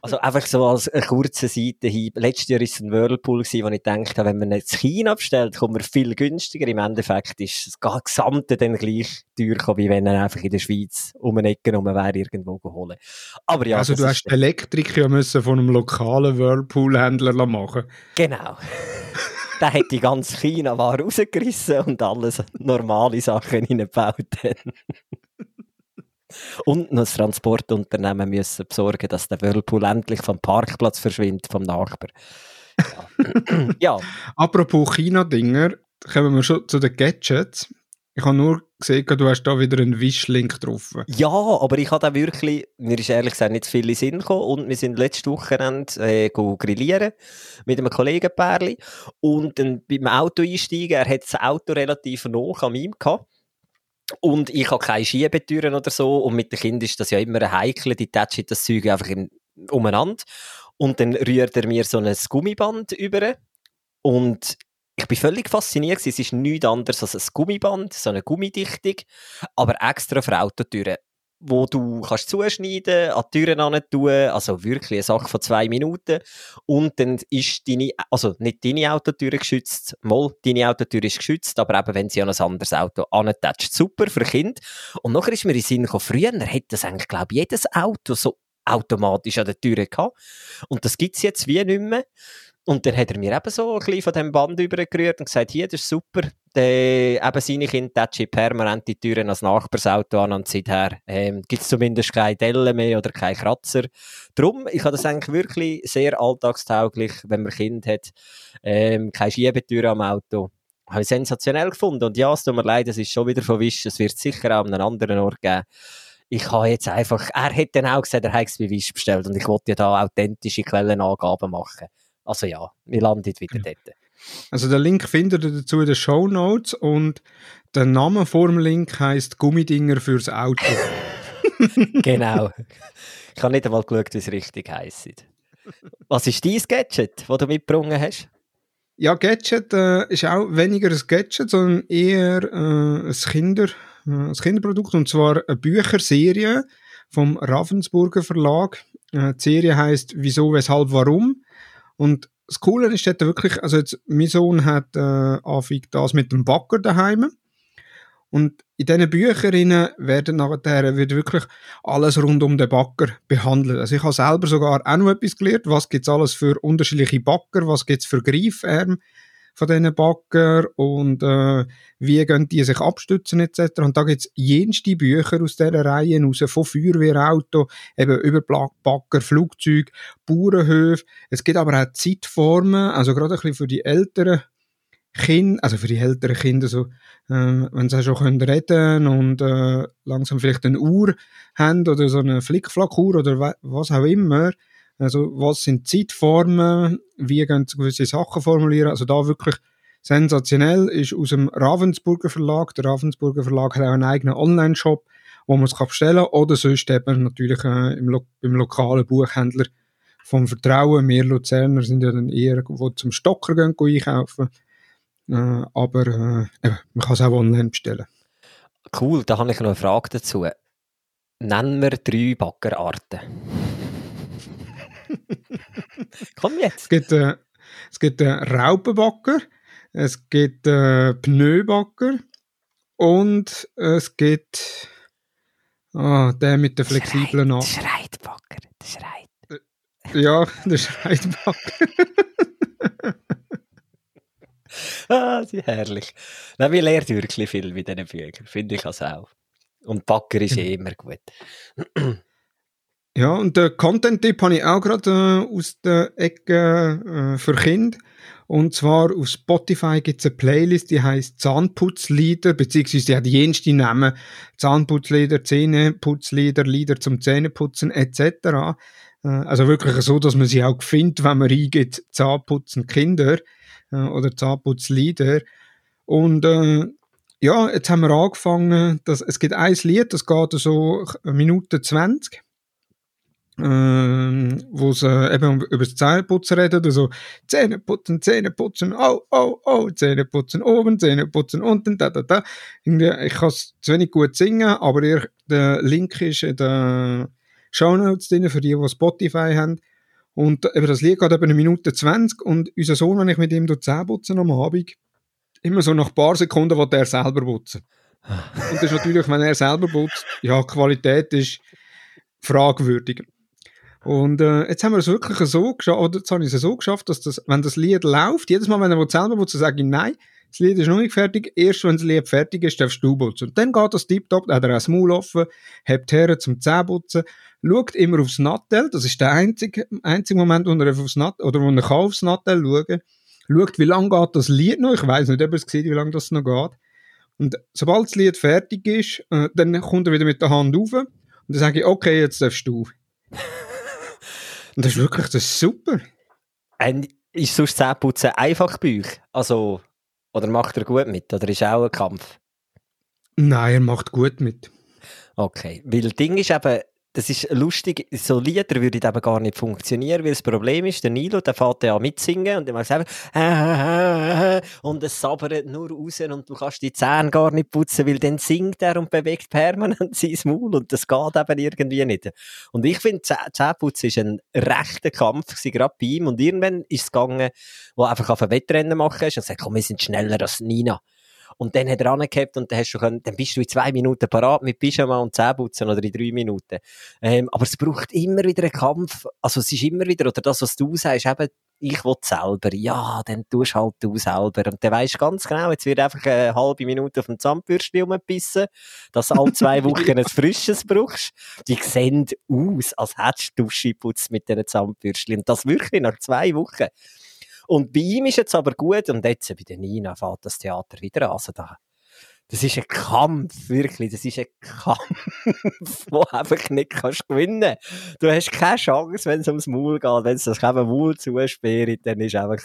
Also einfach so als kurze Seitenhieb. Letztes Jahr war es ein Whirlpool, wo ich gedacht habe, wenn man jetzt China bestellt, kommt man viel günstiger. Im Endeffekt ist das Gesamte dann gleich teuer gekommen, wie wenn er einfach in der Schweiz um eine Ecke rum wäre, irgendwo geholt. Aber ja, also du hast Elektrik ja müssen von einem lokalen Whirlpool-Händler machen Genau. Der hat die ganze China-Ware rausgerissen und alles normale Sachen reingebaut. und noch das Transportunternehmen müssen besorgen, dass der Whirlpool endlich vom Parkplatz verschwindet, vom Nachbar. Ja. ja. Apropos China-Dinger, kommen wir schon zu den Gadgets. Ich habe nur gesehen, du hast da wieder einen Wish-Link drauf. Ja, aber ich habe da wirklich, mir ist ehrlich gesagt nicht viel in Sinn gekommen. Und wir sind letztes Wochenende äh, grillieren mit einem Kollegenpärli. Und dann beim Auto einsteigen, er hat das Auto relativ nah an ihm gehabt. Und ich habe keine Schiebetüren oder so. Und mit den Kindern ist das ja immer ein Heikel, die tätschen das Zeug einfach im, umeinander. Und dann rührt er mir so ein Gummiband über. Und ich bin völlig fasziniert. Es ist nichts anderes als ein Gummiband, so eine Gummidichtung, aber extra für Autotüren, wo du kannst zuschneiden, an die Türen tun, also wirklich eine Sache von zwei Minuten. Und dann ist deine, also nicht deine Autotür geschützt, mal deine Autotür ist geschützt, aber eben wenn sie an ein anderes Auto antatscht, super für Kind. Und nachher ist mir in den Sinn gekommen, früher hätte das eigentlich, glaube ich, jedes Auto so automatisch an der Tür gehabt. Und das gibt's jetzt wie nicht mehr. Und dann hat er mir eben so ein bisschen von dem Band übergerührt und gesagt, hier, das ist super. Der, eben seine Kinder tätschen permanent die Türen als Nachbarsauto an und seither ähm, gibt es zumindest keine Dellen mehr oder keine Kratzer. Drum, ich habe das eigentlich wirklich sehr alltagstauglich, wenn man Kind hat, ähm, keine Schiebetür am Auto. Habe ich sensationell gefunden. Und ja, es tut mir leid, es ist schon wieder verwischt. Es wird sicher auch an einem anderen Ort geben. Ich habe jetzt einfach, er hat dann auch gesagt, er hat es bei Wish bestellt und ich wollte ja da authentische Quellenangaben machen. Also ja, wir landen wieder dort. Also den Link findet ihr dazu in den Show Notes und der Name vor dem Link heisst Gummidinger fürs Auto. genau. Ich habe nicht einmal geschaut, wie es richtig heisst. Was ist dein Gadget, das du mitgebracht hast? Ja, Gadget äh, ist auch weniger ein Gadget, sondern eher äh, ein, Kinder, äh, ein Kinderprodukt. Und zwar eine Bücherserie vom Ravensburger Verlag. Äh, die Serie heißt Wieso, Weshalb, Warum. Und das Coole ist dort wirklich, also jetzt, mein Sohn hat äh, Anfang das mit dem Backer daheim. Und in diesen Büchern werden nachher wird wirklich alles rund um den Backer behandelt. Also ich habe selber sogar auch noch etwas gelernt, was gibt es alles für unterschiedliche Backer, was gibt es für Greifarme von diesen Backer und äh, wie gehen die sich abstützen etc. Und da gibt es jenste Bücher aus dieser Reihe raus, von Feuerwehrauto, eben über Backer, Flugzeug, Bauernhöfe. Es gibt aber auch Zeitformen, also gerade ein bisschen für die älteren Kinder, also für die älteren Kinder, so, ähm, wenn sie schon können reden und äh, langsam vielleicht eine Uhr haben oder so eine Flickflack-Uhr oder was auch immer. Also was sind Zeitformen, wie gehen sie gewisse Sachen formulieren. Also da wirklich sensationell ist aus dem Ravensburger Verlag. Der Ravensburger Verlag hat auch einen eigenen Online-Shop, wo man es bestellen kann. Oder sonst eben natürlich äh, im, Lo im lokalen Buchhändler vom Vertrauen. Wir Luzerner sind ja dann eher, die zum Stocker gehen, einkaufen. Äh, aber äh, man kann es auch online bestellen. Cool, da habe ich noch eine Frage dazu. Nennen wir drei Backerarten. Komm jetzt. Es gibt, äh, es gibt äh, Raupenbacker, es gibt äh, Pneubacker und es gibt ah, der mit der flexiblen Naht. Der Schreitbacker. Der Schreit. Ja, der Schreitbacker. ah, sie herrlich. Nein, wir lernen wirklich viel mit diesen Büchern, finde ich also auch. Und Backer ist eh immer gut. ja, und den Content-Tipp habe ich auch gerade äh, aus der Ecke äh, für Kinder. Und zwar auf Spotify gibt es eine Playlist, die heißt Zahnputzlieder, beziehungsweise die hat jenste Namen. Zahnputzlieder, Zähneputzlieder, Lieder zum Zähneputzen etc. Äh, also wirklich so, dass man sie auch findet, wenn man eingeht, Zahnputzen Kinder äh, oder Zahnputzlieder. Und äh, ja, jetzt haben wir angefangen, dass, es gibt ein Lied, das geht so eine Minute 20, ähm, wo sie eben über das Zähneputzen reden, also Zähne putzen, Zähne putzen, oh, oh, oh, Zähne putzen oben, Zähne putzen unten, da, da, da. Ich kann es zu wenig gut singen, aber ihr, der Link ist in den Show Notes drin, für die, die Spotify haben. Und eben das Lied geht eben eine Minute 20 und unser Sohn, wenn ich mit ihm Zähne putzen am Abend, immer so nach ein paar Sekunden will er selber putzen. und das ist natürlich, wenn er selber putzt, ja, Qualität ist fragwürdig. Und äh, jetzt haben wir es wirklich so geschafft, oder jetzt habe ich es so geschafft, dass das, wenn das Lied läuft, jedes Mal, wenn er selber putzt, sage ich, nein, das Lied ist noch nicht fertig, erst wenn das Lied fertig ist, darfst du putzen. Und dann geht das tiptop, dann hat er ein Maul offen, hebt her zum Zähneputzen, schaut immer aufs Nattel, das ist der einzige, einzige Moment, wo er aufs Nattel, oder wo er kann aufs Nattel schauen schaut, wie lange geht das Lied noch, ich weiß nicht, ob er es sieht, wie lange das noch geht. Und sobald das Lied fertig ist, äh, dann kommt er wieder mit der Hand rauf und dann sage ich, okay, jetzt darfst du. Und das ist wirklich, das ist super. Und ist sonst Zähneputzen einfach bei euch? Also, oder macht er gut mit? Oder ist auch ein Kampf? Nein, er macht gut mit. Okay, weil das Ding ist eben, das ist lustig, so Lieder würden eben gar nicht funktionieren, weil das Problem ist, der Nilo, der fährt ja mitsingen und der macht einfach und es sabbert nur raus und du kannst die Zähne gar nicht putzen, weil dann singt er und bewegt permanent sein Maul und das geht eben irgendwie nicht. Und ich finde, Zähneputzen ist ein rechter Kampf gerade bei ihm und irgendwann ist es gegangen, wo einfach auf ein Wettrennen machen ist und sagt, komm, wir sind schneller als Nina. Und dann hat er angehabt und dann, hast du können, dann bist du in zwei Minuten parat mit Pyjama und Zähneputzen oder in drei Minuten. Ähm, aber es braucht immer wieder einen Kampf. Also es ist immer wieder, oder das, was du sagst, eben, ich will selber. Ja, dann tust halt du selber. Und dann weisst ganz genau, jetzt wird einfach eine halbe Minute auf dem Zahnbürstchen rumgebissen, dass du alle zwei Wochen ein frisches brauchst. Die sehen aus, als hättest du Dusche putzt mit diesen Zahnbürstchen. Und das wirklich nach zwei Wochen. Und bei ihm ist jetzt aber gut, und jetzt bei der Nina fährt das Theater wieder an. Also da, das ist ein Kampf, wirklich. Das ist ein Kampf, wo einfach nicht kannst gewinnen Du hast keine Chance, wenn es ums Maul geht. Wenn es das eben Maul zusperrt, dann ist einfach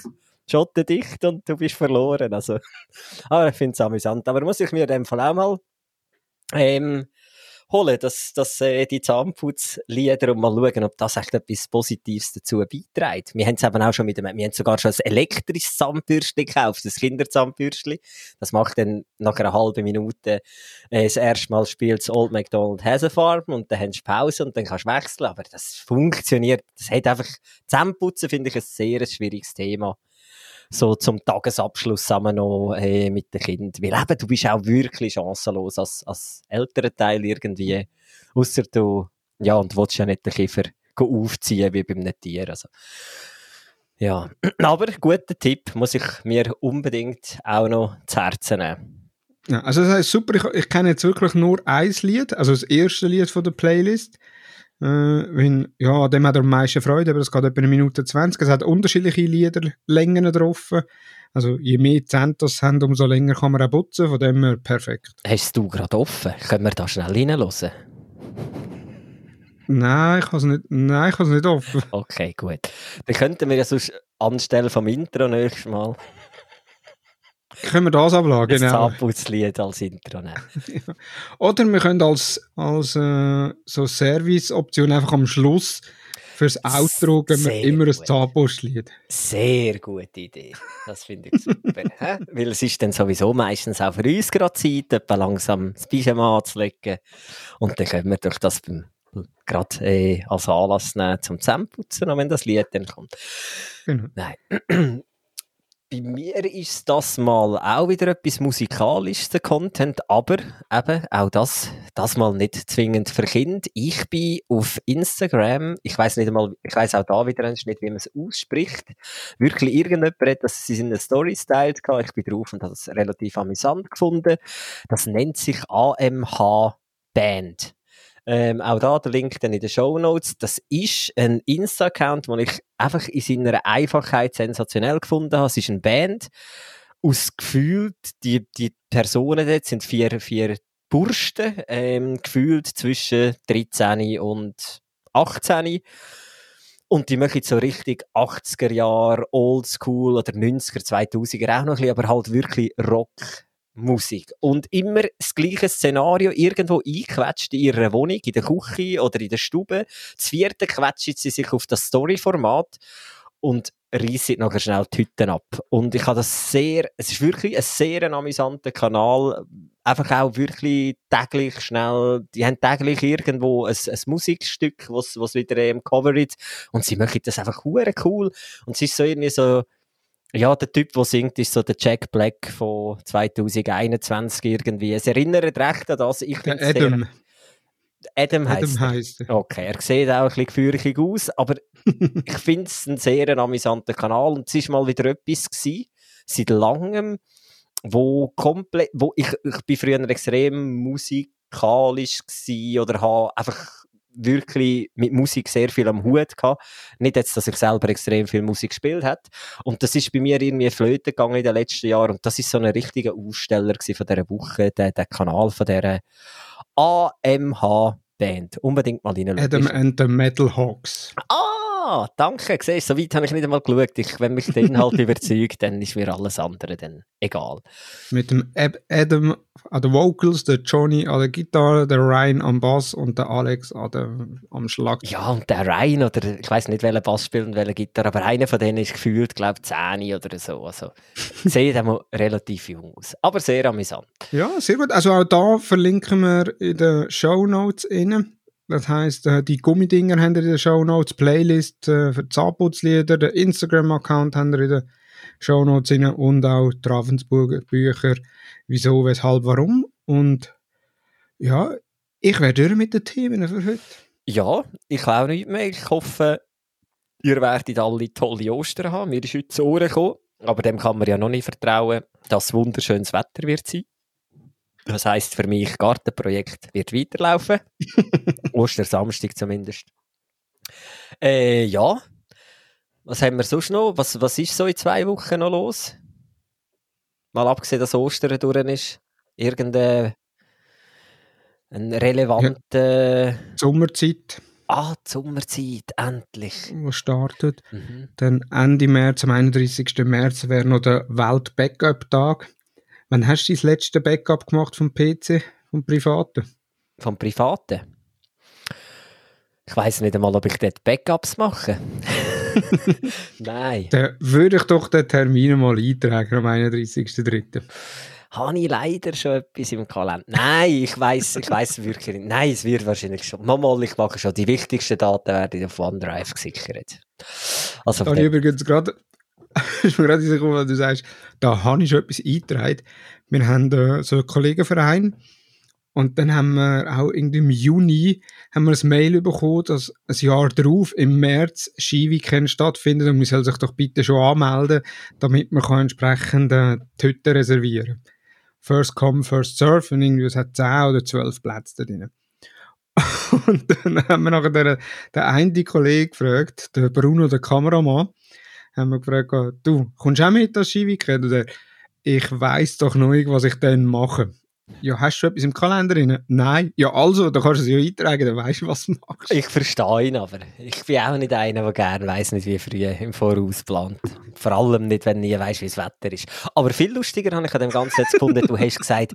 Schotten dicht und du bist verloren. Also, aber ich finde es amüsant. Aber muss ich mir in dem Fall auch mal ähm, holen, dass, dass äh, die Zahnputzlieder und mal schauen, ob das echt etwas Positives dazu beiträgt. Wir haben es eben auch schon mit dem, wir haben sogar schon ein elektrisches Zahnbürstchen gekauft, das Kinderzahnbürstchen. Das macht dann nach einer halben Minute äh, das erste Mal spielt Old MacDonald has a Farm und dann hast du Pause und dann kannst du wechseln, aber das funktioniert, das hat einfach, Zahnputzen finde ich ein sehr schwieriges Thema so zum Tagesabschluss zusammen noch äh, mit den Kindern. Weil eben, du bist auch wirklich chancenlos als, als älterer Teil irgendwie. Ausser du, ja, und willst ja nicht den Kiefer aufziehen wie beim Tier. Also. Ja, aber guter Tipp, muss ich mir unbedingt auch noch zu Herzen nehmen. Ja, also das heißt super, ich, ich kenne jetzt wirklich nur ein Lied, also das erste Lied von der Playlist. Äh, wenn, ja, dem hat er am meisten Freude, aber es geht etwa eine Minute 20. Es hat unterschiedliche Liederlängen drauf. Also je mehr Centos haben, umso länger kann man auch putzen, von dem her perfekt. Hast du gerade offen? Können wir da schnell reinhören? Nein, ich habe es nicht, nein, ich habe es nicht offen. Okay, gut. Dann könnten wir ja sonst anstelle vom Intro nächstes Mal können wir das ablagen, genau. Ein Zahnputzlied als Intro nehmen. Oder wir können als, als äh, so Service-Option einfach am Schluss fürs Outro geben wir immer ein Zahnputzlied. Sehr gute Idee. Das finde ich super. Weil es ist dann sowieso meistens auch für uns gerade Zeit, etwa langsam das Pyjama anzulegen. Und dann können wir durch das gerade äh, als Anlass nehmen zum Zähneputzen, wenn das Lied dann kommt. Genau. Nein. Bei mir ist das mal auch wieder etwas musikalisches, der Content, aber eben auch das, das mal nicht zwingend für Kind. Ich bin auf Instagram, ich weiß nicht einmal, ich weiß auch da wieder nicht, wie man es ausspricht. Wirklich irgendjemand hat das in einer Story gehabt. Ich bin drauf und habe es relativ amüsant gefunden. Das nennt sich AMH Band. Ähm, auch da der Link dann in den Show Notes. Das ist ein Insta-Account, den ich einfach in seiner Einfachheit sensationell gefunden habe. Es ist eine Band aus gefühlt, die, die Personen dort sind vier, vier Bursten, ähm, gefühlt zwischen 13 und 18. Und die machen so richtig 80er Jahre, Oldschool oder 90er, 2000er auch noch ein bisschen, aber halt wirklich Rock Musik. Und immer das gleiche Szenario, irgendwo einquetscht in ihrer Wohnung, in der Küche oder in der Stube. Das vierte quetscht sie sich auf das Story-Format und reissen nachher schnell die Hütten ab. Und ich habe das sehr, es ist wirklich ein sehr amüsanter Kanal. Einfach auch wirklich täglich schnell, die haben täglich irgendwo ein, ein Musikstück, was, was wieder im Cover ist. Und sie machen das einfach cool. Und es ist so irgendwie so, ja, der Typ, der singt, ist so der Jack Black von 2021 irgendwie. Es erinnert recht an das. Ich der Adam. Adam heisst, Adam heisst er. Okay, er sieht auch ein bisschen gefürchtig aus, aber ich finde es ein sehr amüsanter Kanal und es war mal wieder etwas gewesen, seit langem, wo komplett, wo ich, ich bin früher extrem musikalisch gewesen oder habe einfach wirklich mit Musik sehr viel am Hut gehabt. Nicht jetzt, dass ich selber extrem viel Musik gespielt habe. Und das ist bei mir irgendwie flöten gegangen in den letzten Jahren. Und das ist so ein richtiger Aussteller von dieser Woche, der, der Kanal von dieser AMH Band. Unbedingt mal reinschauen. Adam and the Metal Hawks. Ah! Ah, danke. Siehst, so weit habe ich nicht einmal geschaut. Ich, wenn mich der Inhalt überzeugt, dann ist mir alles andere dann egal. Mit dem Adam an den Vocals, der Johnny an der Gitarre, der Ryan am Bass und der Alex an der, am Schlag. Ja, und der Ryan, oder ich weiß nicht, welcher Bass spielt und welche Gitarre, aber einer von denen ist gefühlt, glaube ich, 10 oder so. Also, sieht einmal relativ jung aus. Aber sehr amüsant. Ja, sehr gut. Also auch da verlinken wir in den Show Notes innen. Das heisst, äh, die Gummidinger haben ihr in den Show Notes, Playlist äh, für Zahnputzlieder, den Instagram-Account haben wir in den Show Notes und auch die Ravensburger-Bücher, wieso, weshalb, warum. Und ja, ich wäre durch mit den Themen für heute. Ja, ich auch nicht mehr. Ich hoffe, ihr werdet alle tolle Ostern haben. Mir ist heute zu Ohren gekommen, aber dem kann man ja noch nicht vertrauen, dass wunderschönes Wetter wird sein. Das heisst für mich, Gartenprojekt wird weiterlaufen. Ostersamstag zumindest. Äh, ja. Was haben wir sonst noch? Was, was ist so in zwei Wochen noch los? Mal abgesehen, dass Ostern durch ist. Irgendein ein relevanter... Ja. Sommerzeit. Ah, die Sommerzeit, endlich. Was startet. Mhm. Dann Ende März, am 31. März, wäre noch der Welt-Backup-Tag. Wann hast du das letzte Backup gemacht vom PC, vom privaten? vom Privaten. Ich weiß nicht einmal, ob ich dort Backups mache. Nein. Dann würde ich doch den Termin mal eintragen am 31.03. Habe ich leider schon etwas im Kalender? Nein, ich weiß, ich weiß wirklich nicht. Nein, es wird wahrscheinlich schon. Nochmal, ich mache schon die wichtigsten Daten werden auf OneDrive gesichert. Also, da habe ich übrigens gerade, ist mir gerade gekommen, weil du sagst, da habe ich schon etwas eingetragen. Wir haben äh, so einen Kollegenverein und dann haben wir auch irgendwie im Juni haben wir ein Mail bekommen, dass ein Jahr darauf, im März, Skiweekend stattfindet und man soll sich doch bitte schon anmelden, damit man kann entsprechend äh, die Hütte reservieren First come, first serve und irgendwie es hat 10 oder 12 Plätze da drin. und dann haben wir nachher den, den einen Kollegen gefragt, der Bruno, der Kameramann, haben wir gefragt, du, kommst du auch mit das Skiweekend? Und er, ich weiss doch noch nicht, was ich dann mache. Ja, hast du etwas im Kalender drin? Nein. Ja, also, da kannst du es ja eintragen, dann weißt du, was du machst. Ich verstehe ihn aber. Ich bin auch nicht einer, der gerne weiss nicht, wie früh im Voraus plant. Vor allem nicht, wenn du nie weißt, wie das Wetter ist. Aber viel lustiger habe ich an dem Ganzen jetzt gefunden, du hast gesagt,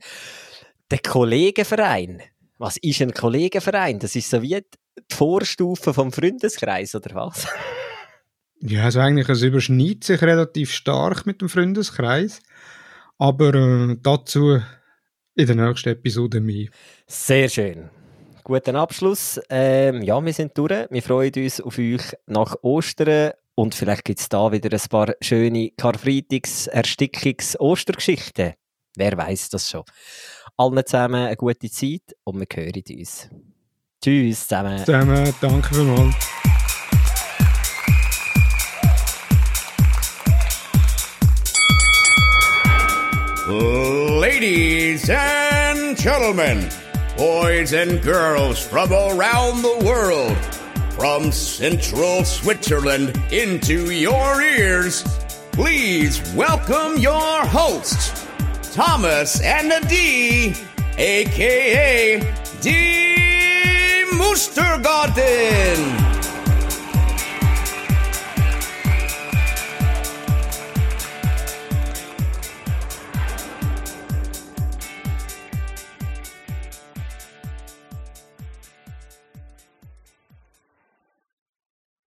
der Kollegenverein. Was ist ein Kollegenverein? Das ist so wie die Vorstufe vom Freundeskreis, oder was? Ja, also eigentlich, es überschneidet sich relativ stark mit dem Freundeskreis. Aber äh, dazu in der nächsten Episode mehr. Sehr schön. Guten Abschluss. Ähm, ja, wir sind durch. Wir freuen uns auf euch nach Ostern und vielleicht gibt es da wieder ein paar schöne Karfreitags-, Erstickungs-, Ostergeschichten. Wer weiß das schon. Allen zusammen eine gute Zeit und wir hören uns. Tschüss zusammen. Zusammen, danke vielmals. Ladies and gentlemen, boys and girls from around the world, from central Switzerland into your ears, please welcome your hosts, Thomas and Adi, aka D. Moostergarten.